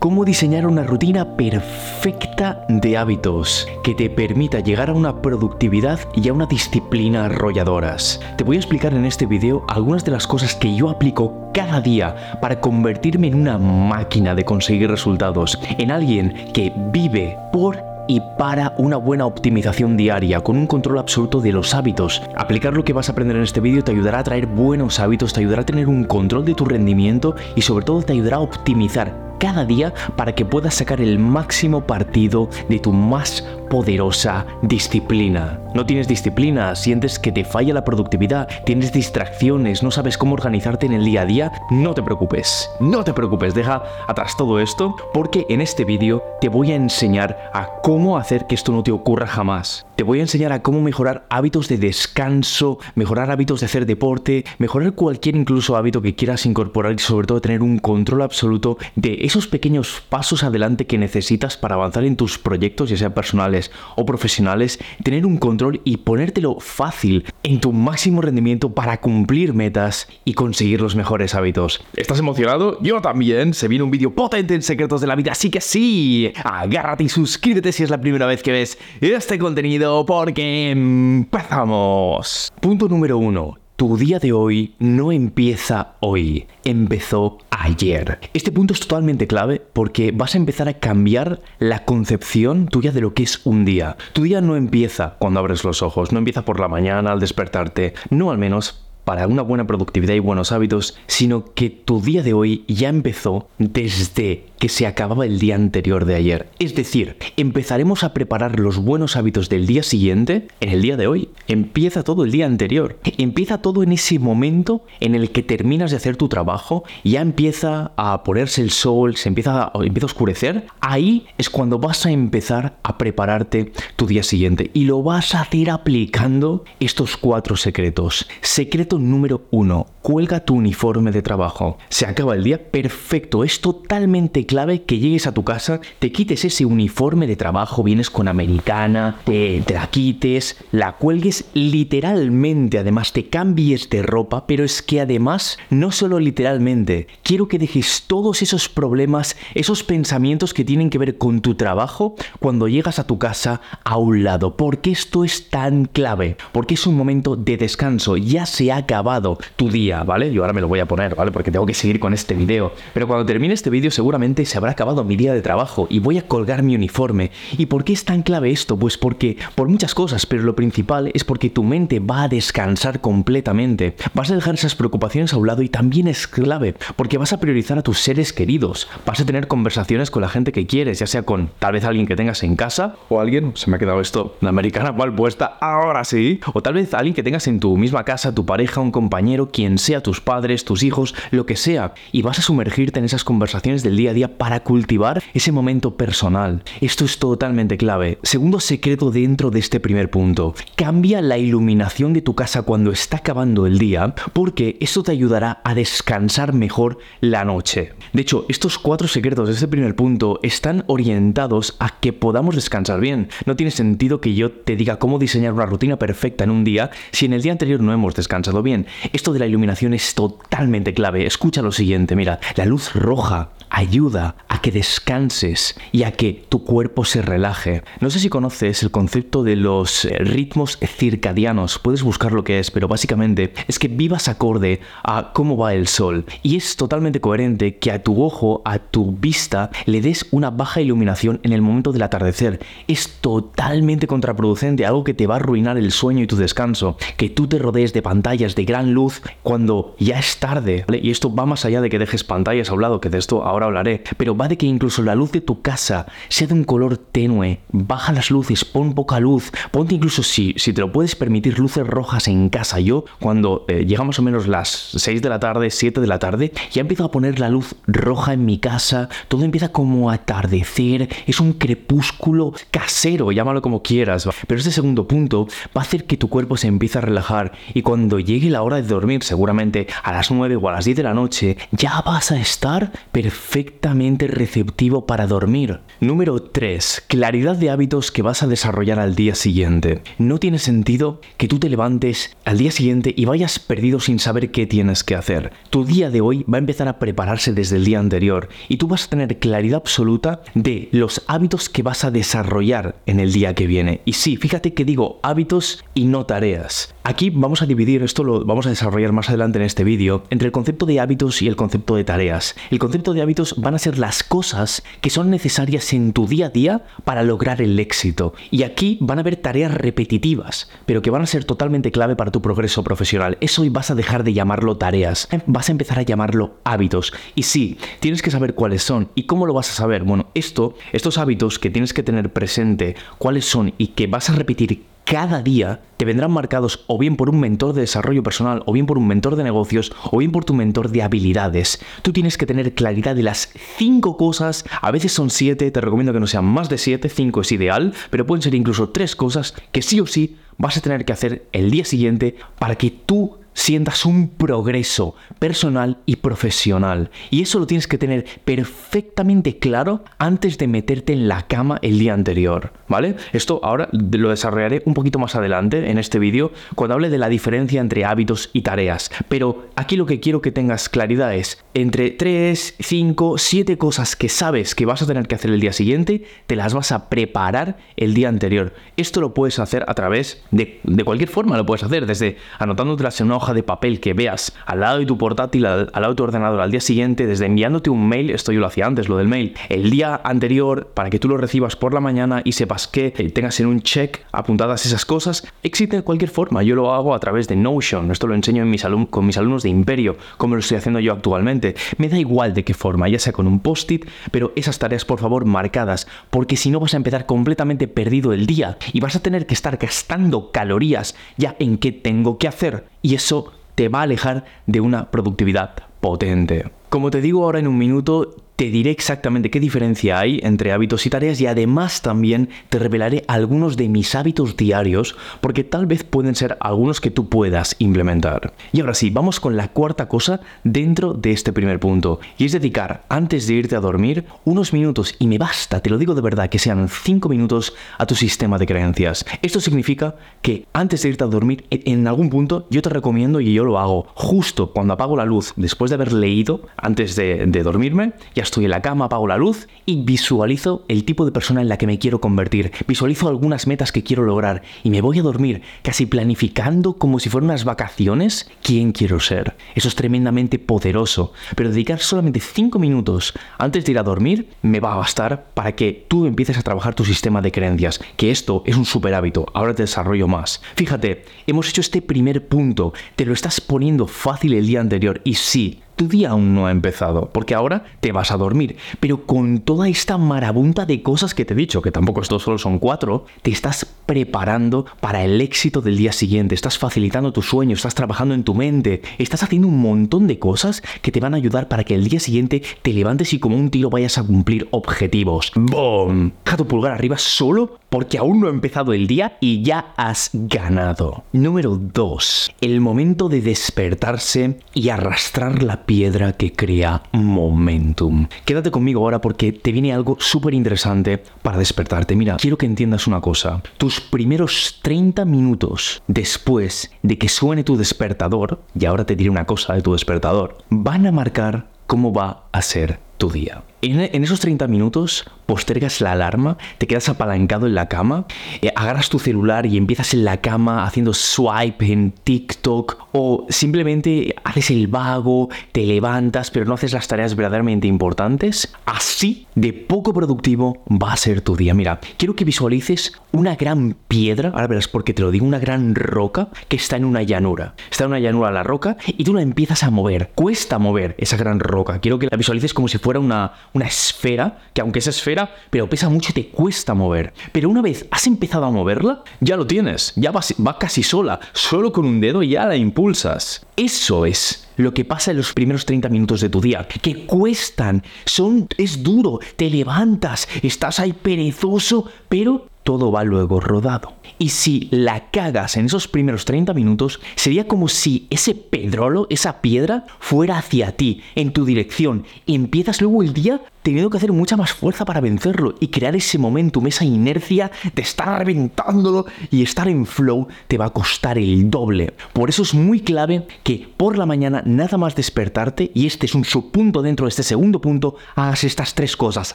¿Cómo diseñar una rutina perfecta de hábitos que te permita llegar a una productividad y a una disciplina arrolladoras? Te voy a explicar en este video algunas de las cosas que yo aplico cada día para convertirme en una máquina de conseguir resultados, en alguien que vive por y para una buena optimización diaria, con un control absoluto de los hábitos. Aplicar lo que vas a aprender en este vídeo te ayudará a traer buenos hábitos, te ayudará a tener un control de tu rendimiento y sobre todo te ayudará a optimizar cada día para que puedas sacar el máximo partido de tu más poderosa disciplina. No tienes disciplina, sientes que te falla la productividad, tienes distracciones, no sabes cómo organizarte en el día a día, no te preocupes, no te preocupes, deja atrás todo esto porque en este vídeo te voy a enseñar a cómo hacer que esto no te ocurra jamás. Te voy a enseñar a cómo mejorar hábitos de descanso, mejorar hábitos de hacer deporte, mejorar cualquier incluso hábito que quieras incorporar y sobre todo tener un control absoluto de esos pequeños pasos adelante que necesitas para avanzar en tus proyectos, ya sean personales o profesionales, tener un control y ponértelo fácil en tu máximo rendimiento para cumplir metas y conseguir los mejores hábitos. ¿Estás emocionado? Yo también. Se viene un vídeo potente en Secretos de la Vida, así que sí. Agárrate y suscríbete si es la primera vez que ves este contenido porque empezamos. Punto número uno. Tu día de hoy no empieza hoy, empezó ayer. Este punto es totalmente clave porque vas a empezar a cambiar la concepción tuya de lo que es un día. Tu día no empieza cuando abres los ojos, no empieza por la mañana al despertarte, no al menos para una buena productividad y buenos hábitos, sino que tu día de hoy ya empezó desde que se acababa el día anterior de ayer. Es decir, empezaremos a preparar los buenos hábitos del día siguiente en el día de hoy. Empieza todo el día anterior. Empieza todo en ese momento en el que terminas de hacer tu trabajo, ya empieza a ponerse el sol, se empieza a, empieza a oscurecer. Ahí es cuando vas a empezar a prepararte tu día siguiente y lo vas a hacer aplicando estos cuatro secretos. Secreto número uno, cuelga tu uniforme de trabajo. Se acaba el día, perfecto, es totalmente clave que llegues a tu casa, te quites ese uniforme de trabajo, vienes con americana, te, la quites, la cuelgues literalmente, además te cambies de ropa, pero es que además, no solo literalmente, quiero que dejes todos esos problemas, esos pensamientos que tienen que ver con tu trabajo cuando llegas a tu casa a un lado, porque esto es tan clave, porque es un momento de descanso, ya se ha acabado tu día, ¿vale? Yo ahora me lo voy a poner, ¿vale? Porque tengo que seguir con este video, pero cuando termine este vídeo seguramente se habrá acabado mi día de trabajo y voy a colgar mi uniforme. ¿Y por qué es tan clave esto? Pues porque, por muchas cosas, pero lo principal es porque tu mente va a descansar completamente. Vas a dejar esas preocupaciones a un lado y también es clave porque vas a priorizar a tus seres queridos. Vas a tener conversaciones con la gente que quieres, ya sea con tal vez alguien que tengas en casa o alguien, se me ha quedado esto, la americana mal puesta, ahora sí, o tal vez alguien que tengas en tu misma casa, tu pareja, un compañero, quien sea tus padres, tus hijos, lo que sea, y vas a sumergirte en esas conversaciones del día a día para cultivar ese momento personal. Esto es totalmente clave. Segundo secreto dentro de este primer punto. Cambia la iluminación de tu casa cuando está acabando el día porque eso te ayudará a descansar mejor la noche. De hecho, estos cuatro secretos de este primer punto están orientados a que podamos descansar bien. No tiene sentido que yo te diga cómo diseñar una rutina perfecta en un día si en el día anterior no hemos descansado bien. Esto de la iluminación es totalmente clave. Escucha lo siguiente, mira, la luz roja ayuda a que descanses y a que tu cuerpo se relaje. No sé si conoces el concepto de los eh, ritmos circadianos, puedes buscar lo que es, pero básicamente es que vivas acorde a cómo va el sol. Y es totalmente coherente que a tu ojo, a tu vista, le des una baja iluminación en el momento del atardecer. Es totalmente contraproducente, algo que te va a arruinar el sueño y tu descanso. Que tú te rodees de pantallas de gran luz cuando ya es tarde. Y esto va más allá de que dejes pantallas a un lado, que de esto ahora hablaré. Pero va de que incluso la luz de tu casa sea de un color tenue. Baja las luces, pon poca luz. Ponte incluso si, si te lo puedes permitir luces rojas en casa. Yo cuando eh, llega más o menos las 6 de la tarde, 7 de la tarde, ya empiezo a poner la luz roja en mi casa. Todo empieza como a atardecer. Es un crepúsculo casero, llámalo como quieras. Pero este segundo punto va a hacer que tu cuerpo se empiece a relajar. Y cuando llegue la hora de dormir, seguramente a las 9 o a las 10 de la noche, ya vas a estar perfecto perfectamente receptivo para dormir. Número 3. Claridad de hábitos que vas a desarrollar al día siguiente. No tiene sentido que tú te levantes al día siguiente y vayas perdido sin saber qué tienes que hacer. Tu día de hoy va a empezar a prepararse desde el día anterior y tú vas a tener claridad absoluta de los hábitos que vas a desarrollar en el día que viene. Y sí, fíjate que digo hábitos y no tareas. Aquí vamos a dividir, esto lo vamos a desarrollar más adelante en este vídeo, entre el concepto de hábitos y el concepto de tareas. El concepto de hábitos van a ser las cosas que son necesarias en tu día a día para lograr el éxito. Y aquí van a haber tareas repetitivas, pero que van a ser totalmente clave para tu progreso profesional. Eso hoy vas a dejar de llamarlo tareas, vas a empezar a llamarlo hábitos. Y sí, tienes que saber cuáles son. ¿Y cómo lo vas a saber? Bueno, esto, estos hábitos que tienes que tener presente, cuáles son y que vas a repetir cada día te vendrán marcados o bien por un mentor de desarrollo personal, o bien por un mentor de negocios, o bien por tu mentor de habilidades. Tú tienes que tener claridad de las cinco cosas, a veces son siete, te recomiendo que no sean más de siete, cinco es ideal, pero pueden ser incluso tres cosas que sí o sí vas a tener que hacer el día siguiente para que tú sientas un progreso personal y profesional. Y eso lo tienes que tener perfectamente claro antes de meterte en la cama el día anterior, ¿vale? Esto ahora lo desarrollaré un poquito más adelante en este vídeo cuando hable de la diferencia entre hábitos y tareas. Pero aquí lo que quiero que tengas claridad es entre 3, 5, 7 cosas que sabes que vas a tener que hacer el día siguiente, te las vas a preparar el día anterior. Esto lo puedes hacer a través de, de cualquier forma, lo puedes hacer desde anotándotelas en una hoja de papel que veas al lado de tu portátil, al, lado de tu ordenador al día siguiente, desde enviándote un mail, esto yo lo hacía antes, lo del mail, el día anterior para que tú lo recibas por la mañana y sepas que tengas en un check apuntadas esas cosas, existe de cualquier forma. Yo lo hago a través de Notion, esto lo enseño en mis con mis alumnos de Imperio, como lo estoy haciendo yo actualmente. Me da igual de qué forma, ya sea con un post-it, pero esas tareas por favor marcadas, porque si no vas a empezar completamente perdido el día y vas a tener que estar gastando calorías ya en qué tengo que hacer y eso te va a alejar de una productividad potente. Como te digo ahora en un minuto, te diré exactamente qué diferencia hay entre hábitos y tareas y además también te revelaré algunos de mis hábitos diarios porque tal vez pueden ser algunos que tú puedas implementar. Y ahora sí, vamos con la cuarta cosa dentro de este primer punto y es dedicar antes de irte a dormir unos minutos y me basta, te lo digo de verdad, que sean 5 minutos a tu sistema de creencias. Esto significa que antes de irte a dormir en algún punto yo te recomiendo y yo lo hago justo cuando apago la luz después de haber leído antes de, de dormirme, ya estoy en la cama, apago la luz y visualizo el tipo de persona en la que me quiero convertir. Visualizo algunas metas que quiero lograr y me voy a dormir casi planificando como si fueran unas vacaciones quién quiero ser. Eso es tremendamente poderoso, pero dedicar solamente 5 minutos antes de ir a dormir me va a bastar para que tú empieces a trabajar tu sistema de creencias, que esto es un super hábito, ahora te desarrollo más. Fíjate, hemos hecho este primer punto, te lo estás poniendo fácil el día anterior y sí, tu día aún no ha empezado, porque ahora te vas a dormir. Pero con toda esta marabunta de cosas que te he dicho, que tampoco estos solo son cuatro, te estás preparando para el éxito del día siguiente, estás facilitando tu sueño, estás trabajando en tu mente, estás haciendo un montón de cosas que te van a ayudar para que el día siguiente te levantes y como un tiro vayas a cumplir objetivos. ¡Boom! Deja tu pulgar arriba solo porque aún no ha empezado el día y ya has ganado. Número 2. El momento de despertarse y arrastrar la piedra que crea momentum. Quédate conmigo ahora porque te viene algo súper interesante para despertarte. Mira, quiero que entiendas una cosa. Tus primeros 30 minutos después de que suene tu despertador, y ahora te diré una cosa de tu despertador, van a marcar cómo va a ser tu día. En, esos 30 minutos postergas la alarma, te quedas apalancado en la cama, eh, agarras tu celular y empiezas en la cama haciendo swipe en TikTok o simplemente haces el vago, te levantas pero no haces las tareas verdaderamente importantes. Así de poco productivo va a ser tu día. Mira, quiero que visualices una gran piedra, ahora verás porque te lo digo, una gran roca que está en una llanura. Está en una llanura la roca y tú la empiezas a mover. Cuesta mover esa gran roca. Quiero que la visualices como si fuera una una esfera, que aunque es esfera, pero pesa mucho y te cuesta mover. Pero una vez has empezado a moverla, ya lo tienes, ya va, va casi sola, solo con un dedo ya la impulsas. Eso es lo que pasa en los primeros 30 minutos de tu día, que cuestan, son, es duro, te levantas, estás ahí perezoso, pero todo va luego rodado. Y si la cagas en esos primeros 30 minutos, sería como si ese pedrolo, esa piedra, fuera hacia ti, en tu dirección. Y empiezas luego el día teniendo que hacer mucha más fuerza para vencerlo y crear ese momentum, esa inercia de estar reventándolo y estar en flow te va a costar el doble. Por eso es muy clave que por la mañana nada más despertarte, y este es un subpunto dentro de este segundo punto, hagas estas tres cosas.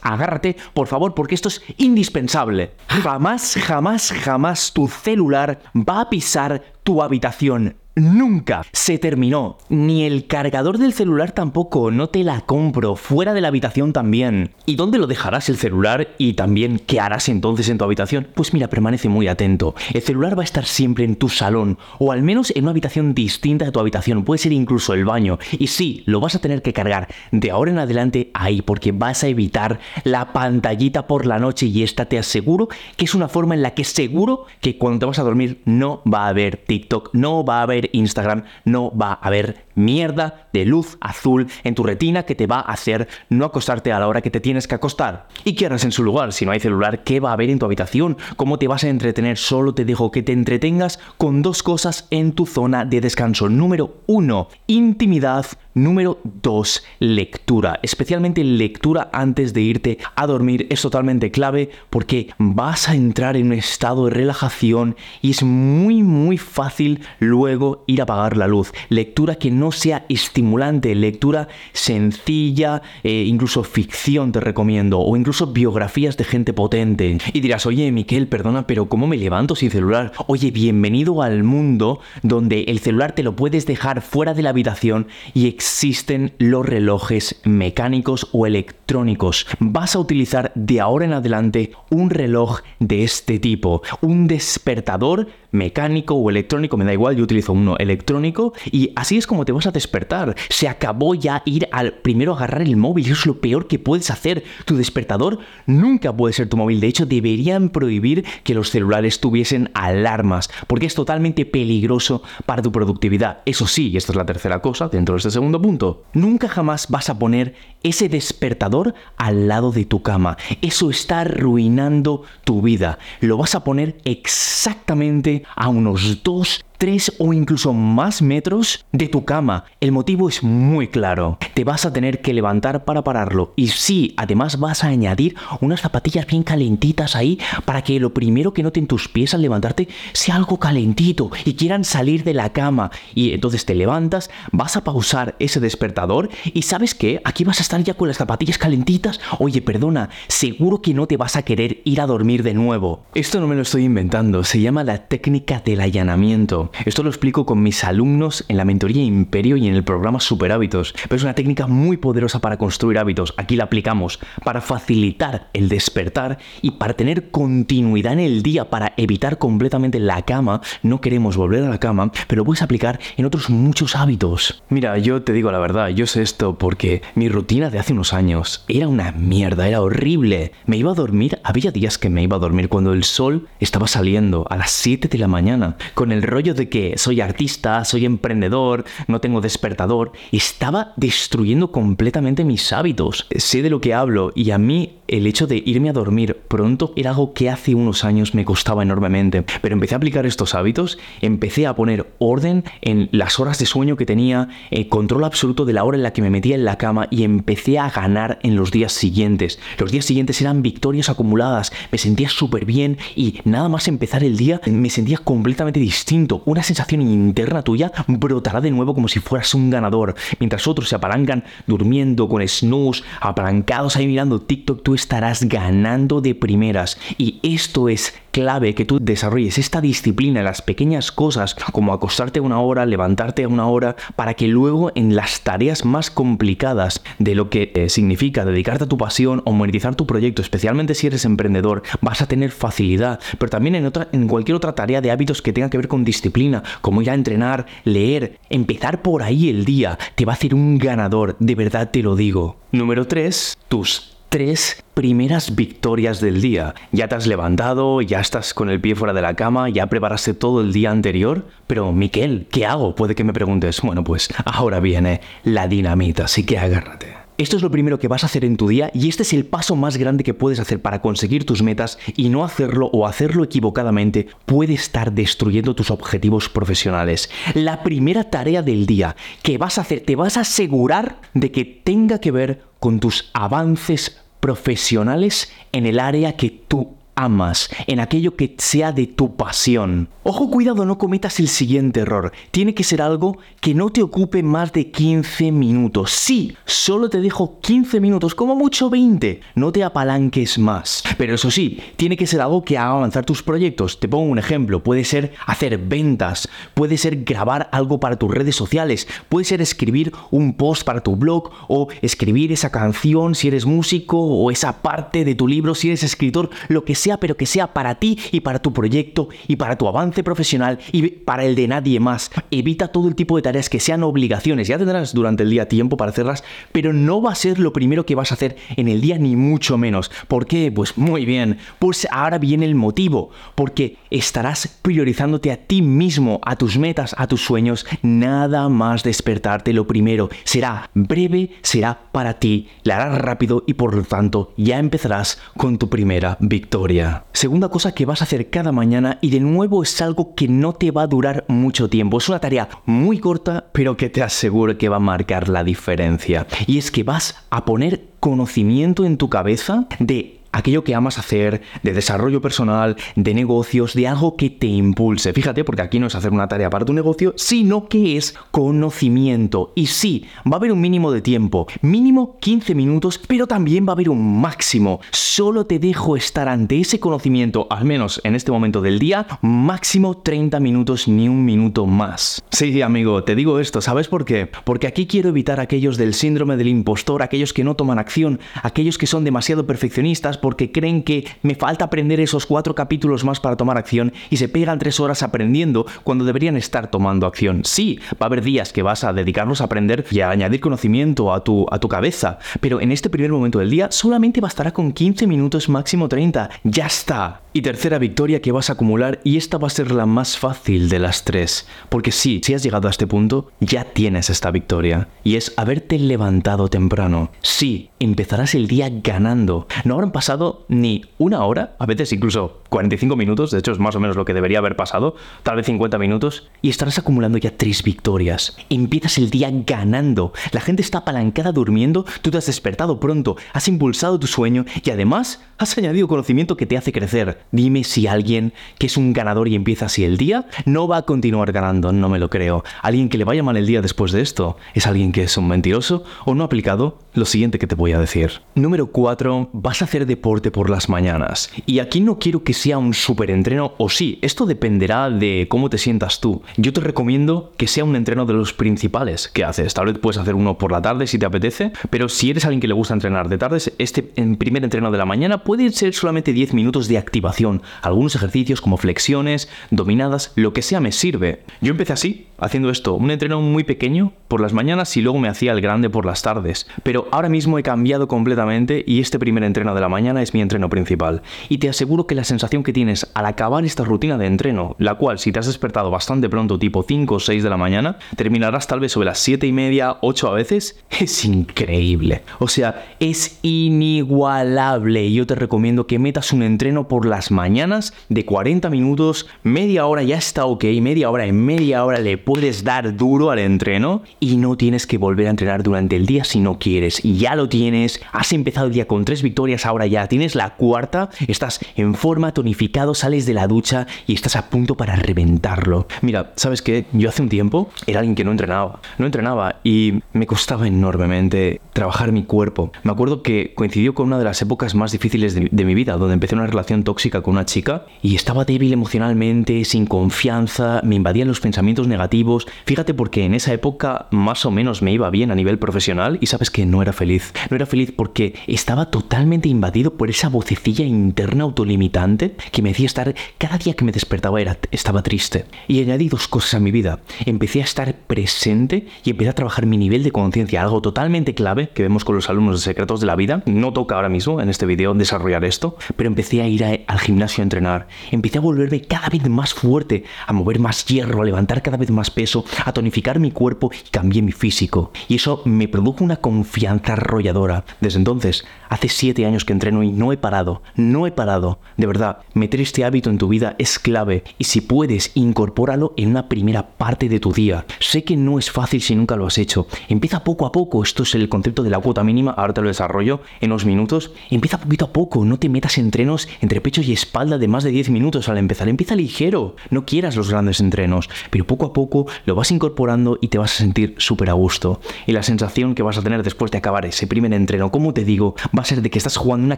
Agárrate, por favor, porque esto es indispensable. Jamás, jamás, jamás tu celular va a pisar tu habitación nunca se terminó. Ni el cargador del celular tampoco, no te la compro, fuera de la habitación también. ¿Y dónde lo dejarás el celular? Y también, ¿qué harás entonces en tu habitación? Pues mira, permanece muy atento. El celular va a estar siempre en tu salón, o al menos en una habitación distinta de tu habitación, puede ser incluso el baño. Y sí, lo vas a tener que cargar de ahora en adelante ahí, porque vas a evitar la pantallita por la noche y esta te aseguro que es una forma en la que seguro que cuando te vas a dormir no va a haber TikTok, no va a haber Instagram, no va a haber mierda de luz azul en tu retina que te va a hacer no acostarte a la hora que te tienes que acostar. ¿Y qué harás en su lugar? Si no hay celular, ¿qué va a haber en tu habitación? ¿Cómo te vas a entretener? Solo te dejo que te entretengas con dos cosas en tu zona de descanso. Número uno, intimidad. Número 2, lectura. Especialmente lectura antes de irte a dormir es totalmente clave porque vas a entrar en un estado de relajación y es muy muy fácil luego ir a apagar la luz. Lectura que no sea estimulante, lectura sencilla, eh, incluso ficción te recomiendo o incluso biografías de gente potente. Y dirás, oye Miquel, perdona, pero ¿cómo me levanto sin celular? Oye, bienvenido al mundo donde el celular te lo puedes dejar fuera de la habitación y existen los relojes mecánicos o electrónicos. Vas a utilizar de ahora en adelante un reloj de este tipo, un despertador mecánico o electrónico, me da igual, yo utilizo uno electrónico y así es como te vas a despertar. Se acabó ya ir al primero agarrar el móvil, eso es lo peor que puedes hacer. Tu despertador nunca puede ser tu móvil, de hecho deberían prohibir que los celulares tuviesen alarmas, porque es totalmente peligroso para tu productividad. Eso sí, y esta es la tercera cosa dentro de este segundo punto, nunca jamás vas a poner ese despertador al lado de tu cama. Eso está arruinando tu vida. Lo vas a poner exactamente a unos dos tres o incluso más metros de tu cama. El motivo es muy claro. Te vas a tener que levantar para pararlo. Y sí, además vas a añadir unas zapatillas bien calentitas ahí para que lo primero que noten tus pies al levantarte sea algo calentito y quieran salir de la cama. Y entonces te levantas, vas a pausar ese despertador y sabes que aquí vas a estar ya con las zapatillas calentitas. Oye, perdona, seguro que no te vas a querer ir a dormir de nuevo. Esto no me lo estoy inventando, se llama la técnica del allanamiento. Esto lo explico con mis alumnos en la mentoría Imperio y en el programa Super Hábitos, pero es una técnica muy poderosa para construir hábitos. Aquí la aplicamos para facilitar el despertar y para tener continuidad en el día, para evitar completamente la cama. No queremos volver a la cama, pero lo puedes aplicar en otros muchos hábitos. Mira, yo te digo la verdad, yo sé esto porque mi rutina de hace unos años era una mierda, era horrible. Me iba a dormir, había días que me iba a dormir cuando el sol estaba saliendo a las 7 de la mañana, con el rollo de que soy artista, soy emprendedor, no tengo despertador, estaba destruyendo completamente mis hábitos. Sé de lo que hablo y a mí el hecho de irme a dormir pronto era algo que hace unos años me costaba enormemente. Pero empecé a aplicar estos hábitos, empecé a poner orden en las horas de sueño que tenía, el control absoluto de la hora en la que me metía en la cama y empecé a ganar en los días siguientes. Los días siguientes eran victorias acumuladas, me sentía súper bien y nada más empezar el día me sentía completamente distinto. Una sensación interna tuya brotará de nuevo como si fueras un ganador. Mientras otros se apalancan durmiendo con snooze, apalancados ahí mirando TikTok, tú estarás ganando de primeras. Y esto es clave que tú desarrolles esta disciplina las pequeñas cosas, como acostarte una hora, levantarte una hora, para que luego en las tareas más complicadas de lo que eh, significa dedicarte a tu pasión o monetizar tu proyecto, especialmente si eres emprendedor, vas a tener facilidad, pero también en, otra, en cualquier otra tarea de hábitos que tenga que ver con disciplina, como ir a entrenar, leer, empezar por ahí el día, te va a hacer un ganador, de verdad te lo digo. Número 3, tus tres primeras victorias del día. Ya te has levantado, ya estás con el pie fuera de la cama, ya preparaste todo el día anterior. Pero, Miquel, ¿qué hago? Puede que me preguntes. Bueno, pues ahora viene la dinamita, así que agárrate. Esto es lo primero que vas a hacer en tu día y este es el paso más grande que puedes hacer para conseguir tus metas y no hacerlo o hacerlo equivocadamente puede estar destruyendo tus objetivos profesionales. La primera tarea del día que vas a hacer, te vas a asegurar de que tenga que ver con tus avances profesionales en el área que tú amas, en aquello que sea de tu pasión. Ojo, cuidado, no cometas el siguiente error. Tiene que ser algo que no te ocupe más de 15 minutos. Sí, solo te dejo 15 minutos, como mucho 20. No te apalanques más. Pero eso sí, tiene que ser algo que haga avanzar tus proyectos. Te pongo un ejemplo. Puede ser hacer ventas, puede ser grabar algo para tus redes sociales, puede ser escribir un post para tu blog o escribir esa canción si eres músico o esa parte de tu libro si eres escritor, lo que sea pero que sea para ti y para tu proyecto y para tu avance profesional y para el de nadie más. Evita todo el tipo de tareas que sean obligaciones. Ya tendrás durante el día tiempo para hacerlas, pero no va a ser lo primero que vas a hacer en el día ni mucho menos. ¿Por qué? Pues muy bien. Pues ahora viene el motivo. Porque estarás priorizándote a ti mismo, a tus metas, a tus sueños. Nada más despertarte lo primero. Será breve, será para ti, la harás rápido y por lo tanto ya empezarás con tu primera victoria. Segunda cosa que vas a hacer cada mañana y de nuevo es algo que no te va a durar mucho tiempo. Es una tarea muy corta, pero que te aseguro que va a marcar la diferencia. Y es que vas a poner conocimiento en tu cabeza de aquello que amas hacer, de desarrollo personal, de negocios, de algo que te impulse. Fíjate, porque aquí no es hacer una tarea para tu negocio, sino que es conocimiento. Y sí, va a haber un mínimo de tiempo, mínimo 15 minutos, pero también va a haber un máximo. Solo te dejo estar ante ese conocimiento, al menos en este momento del día, máximo 30 minutos ni un minuto más. Sí, amigo, te digo esto, ¿sabes por qué? Porque aquí quiero evitar aquellos del síndrome del impostor, aquellos que no toman acción, aquellos que son demasiado perfeccionistas, porque creen que me falta aprender esos cuatro capítulos más para tomar acción y se pegan tres horas aprendiendo cuando deberían estar tomando acción. Sí, va a haber días que vas a dedicarlos a aprender y a añadir conocimiento a tu, a tu cabeza, pero en este primer momento del día solamente bastará con 15 minutos máximo 30. Ya está. Y tercera victoria que vas a acumular y esta va a ser la más fácil de las tres, porque sí, si has llegado a este punto, ya tienes esta victoria, y es haberte levantado temprano. Sí, empezarás el día ganando. No habrán pasado ni una hora, a veces incluso 45 minutos, de hecho es más o menos lo que debería haber pasado, tal vez 50 minutos, y estarás acumulando ya tres victorias. Empiezas el día ganando. La gente está apalancada durmiendo, tú te has despertado pronto, has impulsado tu sueño y además has añadido conocimiento que te hace crecer. Dime si alguien que es un ganador y empieza así el día no va a continuar ganando, no me lo creo. Alguien que le vaya mal el día después de esto es alguien que es un mentiroso o no ha aplicado lo siguiente que te voy a decir. Número 4. Vas a hacer deporte por las mañanas. Y aquí no quiero que sea un superentreno o sí, esto dependerá de cómo te sientas tú. Yo te recomiendo que sea un entreno de los principales que haces. Tal vez puedes hacer uno por la tarde si te apetece, pero si eres alguien que le gusta entrenar de tardes, este primer entreno de la mañana puede ser solamente 10 minutos de activación. Algunos ejercicios como flexiones, dominadas, lo que sea me sirve. Yo empecé así, haciendo esto, un entreno muy pequeño por las mañanas y luego me hacía el grande por las tardes. Pero ahora mismo he cambiado completamente y este primer entreno de la mañana es mi entreno principal. Y te aseguro que la sensación que tienes al acabar esta rutina de entreno, la cual si te has despertado bastante pronto, tipo 5 o 6 de la mañana, terminarás tal vez sobre las 7 y media, 8 a veces, es increíble. O sea, es inigualable. Yo te recomiendo que metas un entreno por las mañanas de 40 minutos, media hora ya está ok, media hora en media hora le puedes dar duro al entreno y no tienes que volver a entrenar durante el día si no quieres. Ya lo tienes, has empezado el día con tres victorias, ahora ya tienes la cuarta, estás en forma, tonificado, sales de la ducha y estás a punto para reventarlo. Mira, ¿sabes qué? Yo hace un tiempo era alguien que no entrenaba, no entrenaba y me costaba enormemente trabajar mi cuerpo. Me acuerdo que coincidió con una de las épocas más difíciles de, mi vida, donde empecé una relación tóxica con una chica y estaba débil emocionalmente, sin confianza, me invadían los pensamientos negativos. Fíjate porque en esa época más o menos me iba bien a nivel profesional y sabes que no era feliz. No era feliz porque estaba totalmente invadido por esa vocecilla interna autolimitante que me decía estar cada día que me despertaba era, estaba triste. Y añadí dos cosas a mi vida. Empecé a estar presente y empecé a trabajar mi nivel de conciencia, algo totalmente clave que vemos con los alumnos de secretos de la vida. No toca ahora mismo en este video desarrollar desarrollar esto, pero empecé a ir al gimnasio a entrenar. Empecé a volverme cada vez más fuerte, a mover más hierro, a levantar cada vez más peso, a tonificar mi cuerpo y cambié mi físico. Y eso me produjo una confianza arrolladora. Desde entonces, hace siete años que entreno y no he parado, no he parado. De verdad, meter este hábito en tu vida es clave y si puedes, incorpóralo en una primera parte de tu día. Sé que no es fácil si nunca lo has hecho. Empieza poco a poco, esto es el concepto de la cuota mínima, ahora te lo desarrollo en unos minutos. Empieza poquito a poco, no te metas entrenos entre pecho y espalda de más de 10 minutos al empezar. Empieza ligero, no quieras los grandes entrenos, pero poco a poco lo vas incorporando y te vas a sentir súper a gusto. Y la sensación que vas a tener después de acabar ese primer entreno, como te digo, va a ser de que estás jugando una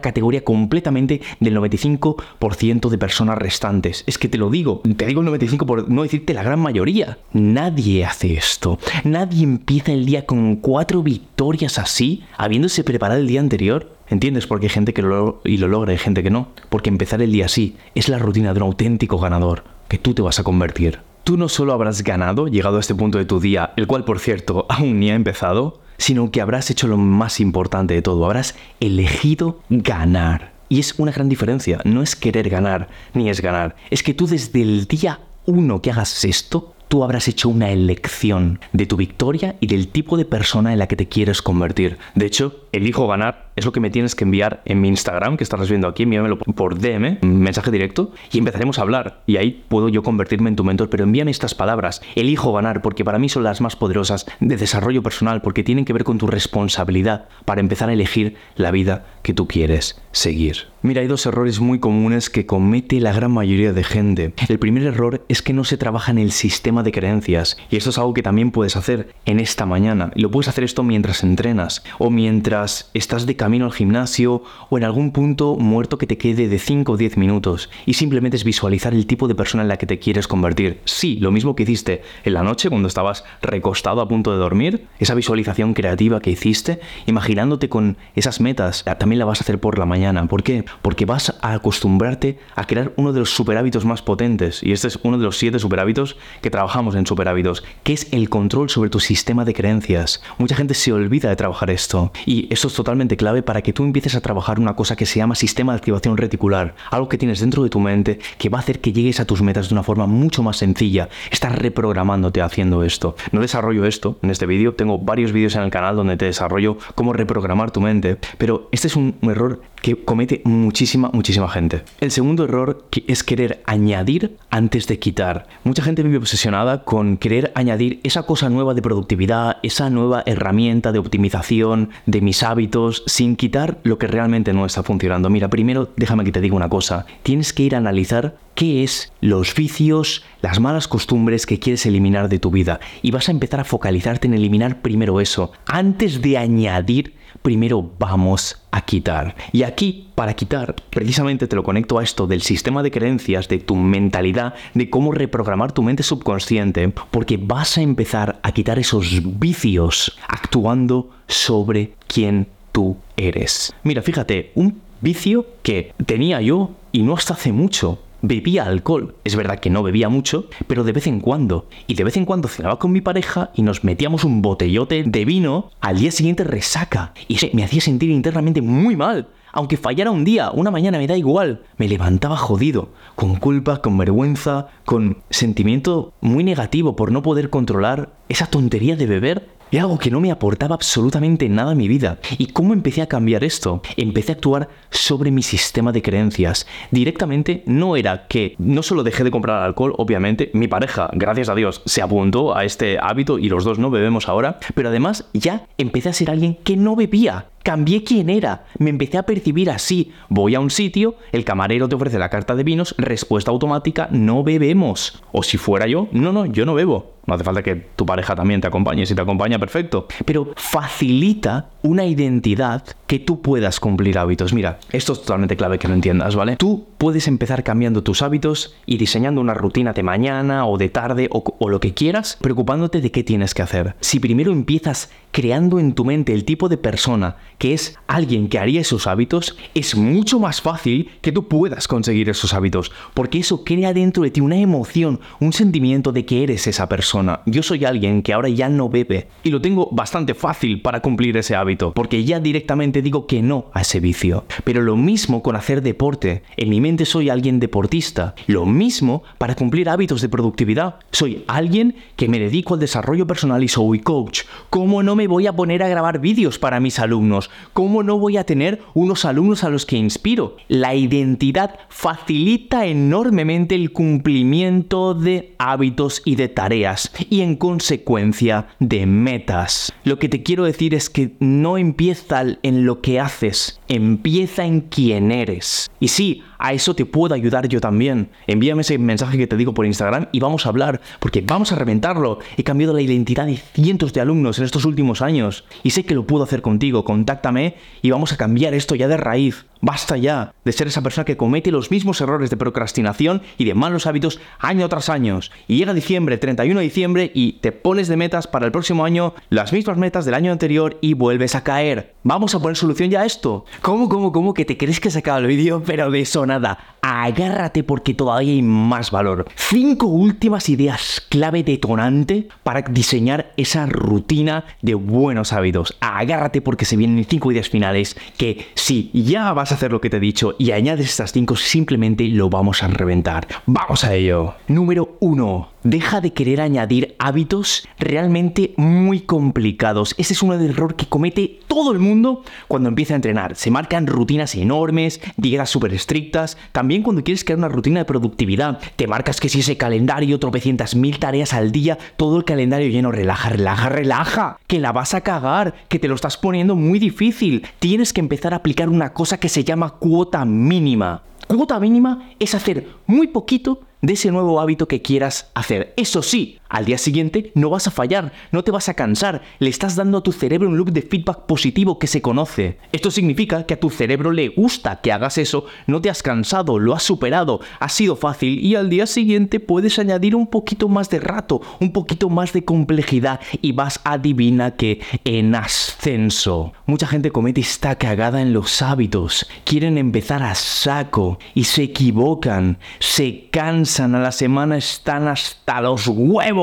categoría completamente del 95% de personas restantes. Es que te lo digo, te digo el 95% por no decirte la gran mayoría. Nadie hace esto. Nadie empieza el día con cuatro victorias así, habiéndose preparado el día anterior. ¿Entiendes? Porque hay gente que lo, y lo logra y gente que no. Porque empezar el día así es la rutina de un auténtico ganador, que tú te vas a convertir. Tú no solo habrás ganado, llegado a este punto de tu día, el cual por cierto aún ni ha empezado, sino que habrás hecho lo más importante de todo, habrás elegido ganar. Y es una gran diferencia, no es querer ganar, ni es ganar, es que tú desde el día uno que hagas esto, tú habrás hecho una elección de tu victoria y del tipo de persona en la que te quieres convertir. De hecho, elijo ganar es lo que me tienes que enviar en mi Instagram, que estás viendo aquí, envíamelo por DM, mensaje directo, y empezaremos a hablar. Y ahí puedo yo convertirme en tu mentor, pero envíame estas palabras. Elijo ganar porque para mí son las más poderosas de desarrollo personal, porque tienen que ver con tu responsabilidad para empezar a elegir la vida que tú quieres seguir. Mira, hay dos errores muy comunes que comete la gran mayoría de gente. El primer error es que no se trabaja en el sistema de creencias, y esto es algo que también puedes hacer en esta mañana. Y lo puedes hacer esto mientras entrenas o mientras estás de camino al gimnasio o en algún punto muerto que te quede de 5 o 10 minutos. Y simplemente es visualizar el tipo de persona en la que te quieres convertir. Sí, lo mismo que hiciste en la noche cuando estabas recostado a punto de dormir, esa visualización creativa que hiciste, imaginándote con esas metas, también la vas a hacer por la mañana. ¿Por qué? Porque vas a acostumbrarte a crear uno de los super hábitos más potentes. Y este es uno de los siete super hábitos que trabajamos en super hábitos, que es el control sobre tu sistema de creencias. Mucha gente se olvida de trabajar esto. Y esto es totalmente clave para que tú empieces a trabajar una cosa que se llama sistema de activación reticular. Algo que tienes dentro de tu mente que va a hacer que llegues a tus metas de una forma mucho más sencilla. Estás reprogramándote haciendo esto. No desarrollo esto en este vídeo. Tengo varios vídeos en el canal donde te desarrollo cómo reprogramar tu mente. Pero este es un error que comete muchísima, muchísima gente. El segundo error que es querer añadir antes de quitar. Mucha gente vive obsesionada con querer añadir esa cosa nueva de productividad, esa nueva herramienta de optimización de mis hábitos, sin quitar lo que realmente no está funcionando. Mira, primero déjame que te diga una cosa. Tienes que ir a analizar qué es los vicios, las malas costumbres que quieres eliminar de tu vida. Y vas a empezar a focalizarte en eliminar primero eso, antes de añadir primero vamos a quitar. Y aquí, para quitar, precisamente te lo conecto a esto del sistema de creencias, de tu mentalidad, de cómo reprogramar tu mente subconsciente, porque vas a empezar a quitar esos vicios actuando sobre quién tú eres. Mira, fíjate, un vicio que tenía yo y no hasta hace mucho, bebía alcohol. Es verdad que no bebía mucho, pero de vez en cuando. Y de vez en cuando cenaba con mi pareja y nos metíamos un botellote de vino al día siguiente resaca. Y eso me hacía sentir internamente muy mal. Aunque fallara un día, una mañana me da igual. Me levantaba jodido, con culpa, con vergüenza, con sentimiento muy negativo por no poder controlar esa tontería de beber y algo que no me aportaba absolutamente nada a mi vida. ¿Y cómo empecé a cambiar esto? Empecé a actuar sobre mi sistema de creencias. Directamente no era que no solo dejé de comprar alcohol, obviamente, mi pareja, gracias a Dios, se apuntó a este hábito y los dos no bebemos ahora, pero además ya empecé a ser alguien que no bebía. Cambié quién era, me empecé a percibir así. Voy a un sitio, el camarero te ofrece la carta de vinos, respuesta automática, no bebemos. O si fuera yo, no, no, yo no bebo. No hace falta que tu pareja también te acompañe, si te acompaña, perfecto. Pero facilita una identidad que tú puedas cumplir hábitos. Mira, esto es totalmente clave que lo entiendas, ¿vale? Tú puedes empezar cambiando tus hábitos y diseñando una rutina de mañana o de tarde o, o lo que quieras, preocupándote de qué tienes que hacer. Si primero empiezas creando en tu mente el tipo de persona que es alguien que haría esos hábitos, es mucho más fácil que tú puedas conseguir esos hábitos, porque eso crea dentro de ti una emoción, un sentimiento de que eres esa persona. Yo soy alguien que ahora ya no bebe y lo tengo bastante fácil para cumplir ese hábito, porque ya directamente digo que no a ese vicio. Pero lo mismo con hacer deporte. En mi mente soy alguien deportista. Lo mismo para cumplir hábitos de productividad. Soy alguien que me dedico al desarrollo personal y soy coach. ¿Cómo no me voy a poner a grabar vídeos para mis alumnos? ¿Cómo no voy a tener unos alumnos a los que inspiro? La identidad facilita enormemente el cumplimiento de hábitos y de tareas y en consecuencia de metas. Lo que te quiero decir es que no empieza en lo que haces, empieza en quién eres. Y sí, a eso te puedo ayudar yo también. Envíame ese mensaje que te digo por Instagram y vamos a hablar, porque vamos a reventarlo. He cambiado la identidad de cientos de alumnos en estos últimos años y sé que lo puedo hacer contigo. Contáctame y vamos a cambiar esto ya de raíz. Basta ya de ser esa persona que comete los mismos errores de procrastinación y de malos hábitos año tras año. Y llega diciembre, 31 de diciembre, y te pones de metas para el próximo año las mismas metas del año anterior y vuelves a caer. Vamos a poner solución ya a esto. ¿Cómo, cómo, cómo que te crees que se acaba el vídeo? Pero de eso nada. Agárrate porque todavía hay más valor. Cinco últimas ideas clave detonante para diseñar esa rutina de buenos hábitos. Agárrate porque se vienen cinco ideas finales que si ya vas a hacer lo que te he dicho y añades estas cinco, simplemente lo vamos a reventar. Vamos a ello. Número uno deja de querer añadir hábitos realmente muy complicados. Ese es un error que comete todo el mundo cuando empieza a entrenar. Se marcan rutinas enormes, dietas súper estrictas. También cuando quieres crear una rutina de productividad, te marcas que si ese calendario, tropecientas mil tareas al día, todo el calendario lleno, relaja, relaja, relaja. Que la vas a cagar, que te lo estás poniendo muy difícil. Tienes que empezar a aplicar una cosa que se llama cuota mínima. Cuota mínima es hacer muy poquito de ese nuevo hábito que quieras hacer. Eso sí, al día siguiente no vas a fallar, no te vas a cansar, le estás dando a tu cerebro un loop de feedback positivo que se conoce. Esto significa que a tu cerebro le gusta que hagas eso, no te has cansado, lo has superado, ha sido fácil y al día siguiente puedes añadir un poquito más de rato, un poquito más de complejidad y vas adivina que en ascenso. Mucha gente comete esta cagada en los hábitos, quieren empezar a saco y se equivocan, se cansan, a la semana están hasta los huevos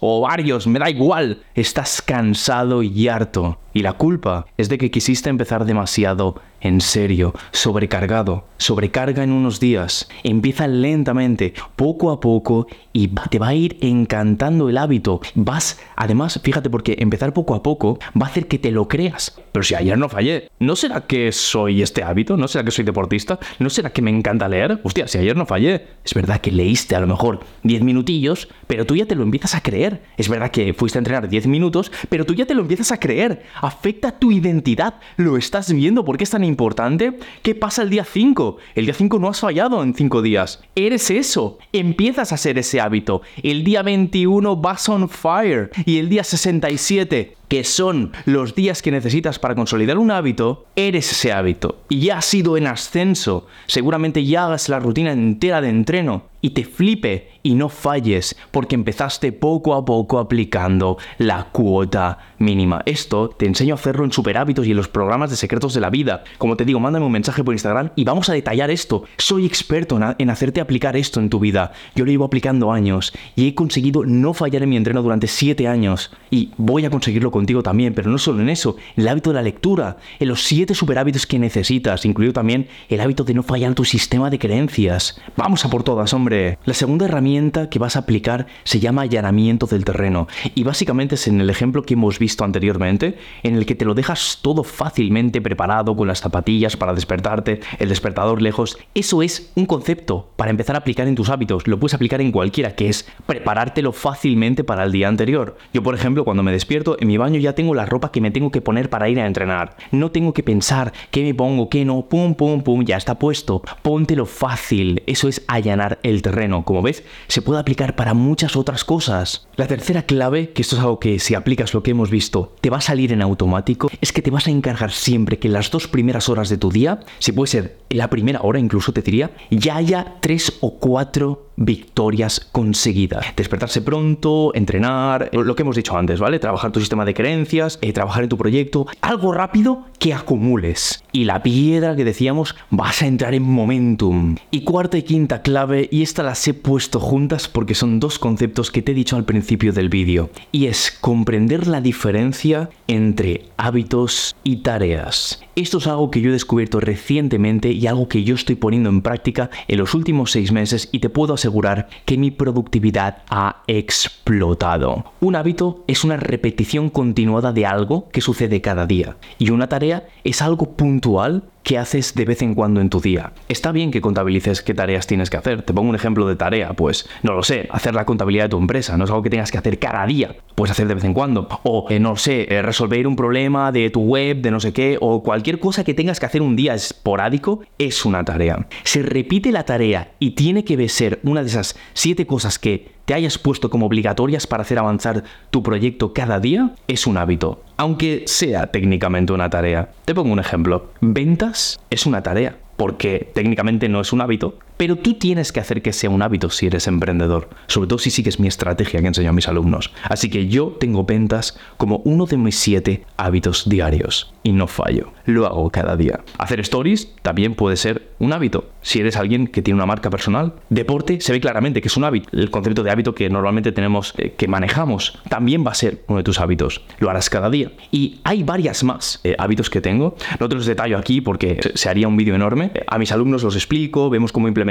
o varios, me da igual. Estás cansado y harto. Y la culpa es de que quisiste empezar demasiado en serio, sobrecargado. Sobrecarga en unos días. Empieza lentamente, poco a poco, y te va a ir encantando el hábito. Vas, además, fíjate, porque empezar poco a poco va a hacer que te lo creas. Pero si ayer no fallé, ¿no será que soy este hábito? ¿No será que soy deportista? ¿No será que me encanta leer? Hostia, si ayer no fallé. Es verdad que leíste a lo mejor 10 minutillos, pero tú ya te lo empiezas a creer. Es verdad que fuiste a entrenar 10 minutos, pero tú ya te lo empiezas a creer. Afecta tu identidad. Lo estás viendo. ¿Por qué es tan importante? ¿Qué pasa el día 5? El día 5 no has fallado en 5 días. Eres eso. Empiezas a ser ese hábito. El día 21 vas on fire. Y el día 67 que son los días que necesitas para consolidar un hábito, eres ese hábito. Y ya has sido en ascenso. Seguramente ya hagas la rutina entera de entreno y te flipe y no falles porque empezaste poco a poco aplicando la cuota mínima. Esto te enseño a hacerlo en Super Hábitos y en los programas de secretos de la vida. Como te digo, mándame un mensaje por Instagram y vamos a detallar esto. Soy experto en hacerte aplicar esto en tu vida. Yo lo llevo aplicando años y he conseguido no fallar en mi entreno durante 7 años y voy a conseguirlo contigo también, pero no solo en eso, en el hábito de la lectura, en los 7 super hábitos que necesitas, incluido también el hábito de no fallar tu sistema de creencias. Vamos a por todas, hombre. La segunda herramienta que vas a aplicar se llama allanamiento del terreno y básicamente es en el ejemplo que hemos visto anteriormente, en el que te lo dejas todo fácilmente preparado con las zapatillas para despertarte, el despertador lejos. Eso es un concepto para empezar a aplicar en tus hábitos. Lo puedes aplicar en cualquiera, que es preparártelo fácilmente para el día anterior. Yo, por ejemplo, cuando me despierto, en mi baño ya tengo la ropa que me tengo que poner para ir a entrenar. No tengo que pensar qué me pongo, qué no, pum, pum, pum, ya está puesto. Póntelo fácil. Eso es allanar el terreno. Como ves, se puede aplicar para muchas otras cosas. La tercera clave, que esto es algo que si aplicas lo que hemos visto, te va a salir en automático, es que te vas a encargar siempre que las dos primeras horas de tu día, si puede ser la primera hora incluso te diría, ya haya tres o cuatro victorias conseguidas. Despertarse pronto, entrenar, lo que hemos dicho antes, ¿vale? Trabajar tu sistema de creencias, eh, trabajar en tu proyecto, algo rápido que acumules. Y la piedra que decíamos, vas a entrar en momentum. Y cuarta y quinta clave, y esta las he puesto juntas porque son dos conceptos que te he dicho al principio del vídeo. Y es comprender la diferencia entre hábitos y tareas. Esto es algo que yo he descubierto recientemente y algo que yo estoy poniendo en práctica en los últimos seis meses y te puedo asegurar que mi productividad ha explotado. Un hábito es una repetición continuada de algo que sucede cada día y una tarea es algo puntual que haces de vez en cuando en tu día. Está bien que contabilices qué tareas tienes que hacer. Te pongo un ejemplo de tarea, pues no lo sé, hacer la contabilidad de tu empresa, no es algo que tengas que hacer cada día, puedes hacer de vez en cuando. O eh, no sé, eh, resolver un problema de tu web, de no sé qué, o cualquier cosa que tengas que hacer un día esporádico es una tarea. Se repite la tarea y tiene que ser una de esas siete cosas que te hayas puesto como obligatorias para hacer avanzar tu proyecto cada día, es un hábito, aunque sea técnicamente una tarea. Te pongo un ejemplo. Ventas es una tarea, porque técnicamente no es un hábito, pero tú tienes que hacer que sea un hábito si eres emprendedor, sobre todo si sigues mi estrategia que enseño a mis alumnos. Así que yo tengo ventas como uno de mis siete hábitos diarios y no fallo, lo hago cada día. Hacer stories también puede ser un hábito. Si eres alguien que tiene una marca personal, deporte se ve claramente que es un hábito. El concepto de hábito que normalmente tenemos, eh, que manejamos, también va a ser uno de tus hábitos. Lo harás cada día. Y hay varias más eh, hábitos que tengo. No te los detallo aquí porque se haría un vídeo enorme. A mis alumnos los explico, vemos cómo implementar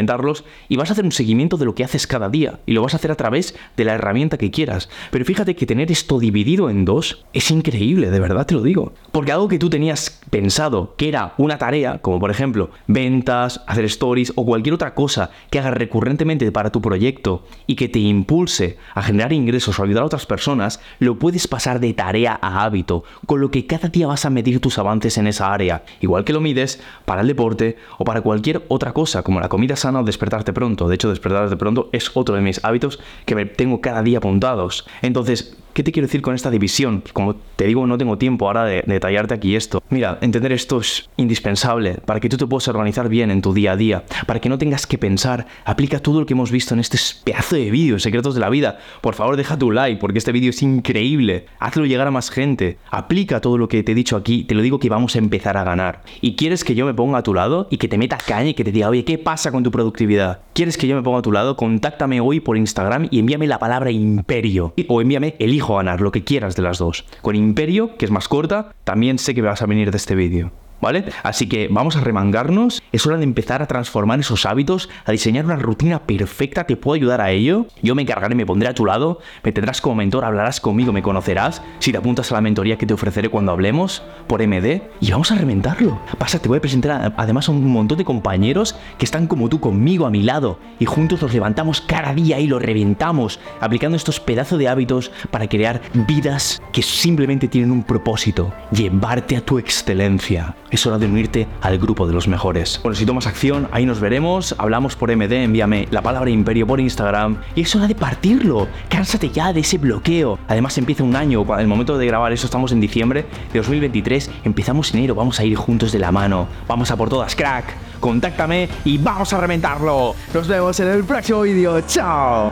y vas a hacer un seguimiento de lo que haces cada día y lo vas a hacer a través de la herramienta que quieras. Pero fíjate que tener esto dividido en dos es increíble, de verdad te lo digo. Porque algo que tú tenías pensado que era una tarea, como por ejemplo ventas, hacer stories o cualquier otra cosa que hagas recurrentemente para tu proyecto y que te impulse a generar ingresos o ayudar a otras personas, lo puedes pasar de tarea a hábito, con lo que cada día vas a medir tus avances en esa área, igual que lo mides para el deporte o para cualquier otra cosa, como la comida sana o despertarte pronto. De hecho, despertarte pronto es otro de mis hábitos que me tengo cada día apuntados. Entonces, ¿Qué te quiero decir con esta división? Como te digo, no tengo tiempo ahora de, detallarte aquí esto. Mira, entender esto es indispensable para que tú te puedas organizar bien en tu día a día, para que no tengas que pensar. Aplica todo lo que hemos visto en este pedazo de vídeo, Secretos de la Vida. Por favor, deja tu like, porque este vídeo es increíble. Hazlo llegar a más gente. Aplica todo lo que te he dicho aquí. Te lo digo que vamos a empezar a ganar. ¿Y quieres que yo me ponga a tu lado y que te meta caña y que te diga, oye, ¿qué pasa con tu productividad? ¿Quieres que yo me ponga a tu lado? Contáctame hoy por Instagram y envíame la palabra imperio. O envíame el hijo ganar, lo que quieras de las dos. Con Imperio, que es más corta, también sé que vas a venir de este vídeo. ¿Vale? Así que vamos a remangarnos. Es hora de empezar a transformar esos hábitos, a diseñar una rutina perfecta. ¿Te puedo ayudar a ello? Yo me encargaré, me pondré a tu lado, me tendrás como mentor, hablarás conmigo, me conocerás. Si te apuntas a la mentoría que te ofreceré cuando hablemos por MD, y vamos a reventarlo. Pasa, te voy a presentar además a un montón de compañeros que están como tú conmigo a mi lado y juntos los levantamos cada día y los reventamos, aplicando estos pedazos de hábitos para crear vidas que simplemente tienen un propósito: llevarte a tu excelencia es hora de unirte al grupo de los mejores. Bueno, si tomas acción, ahí nos veremos, hablamos por MD, envíame la palabra imperio por Instagram y es hora de partirlo. Cánsate ya de ese bloqueo. Además empieza un año, el momento de grabar eso estamos en diciembre de 2023, empezamos enero, vamos a ir juntos de la mano, vamos a por todas, crack. Contáctame y vamos a reventarlo. Nos vemos en el próximo vídeo. Chao.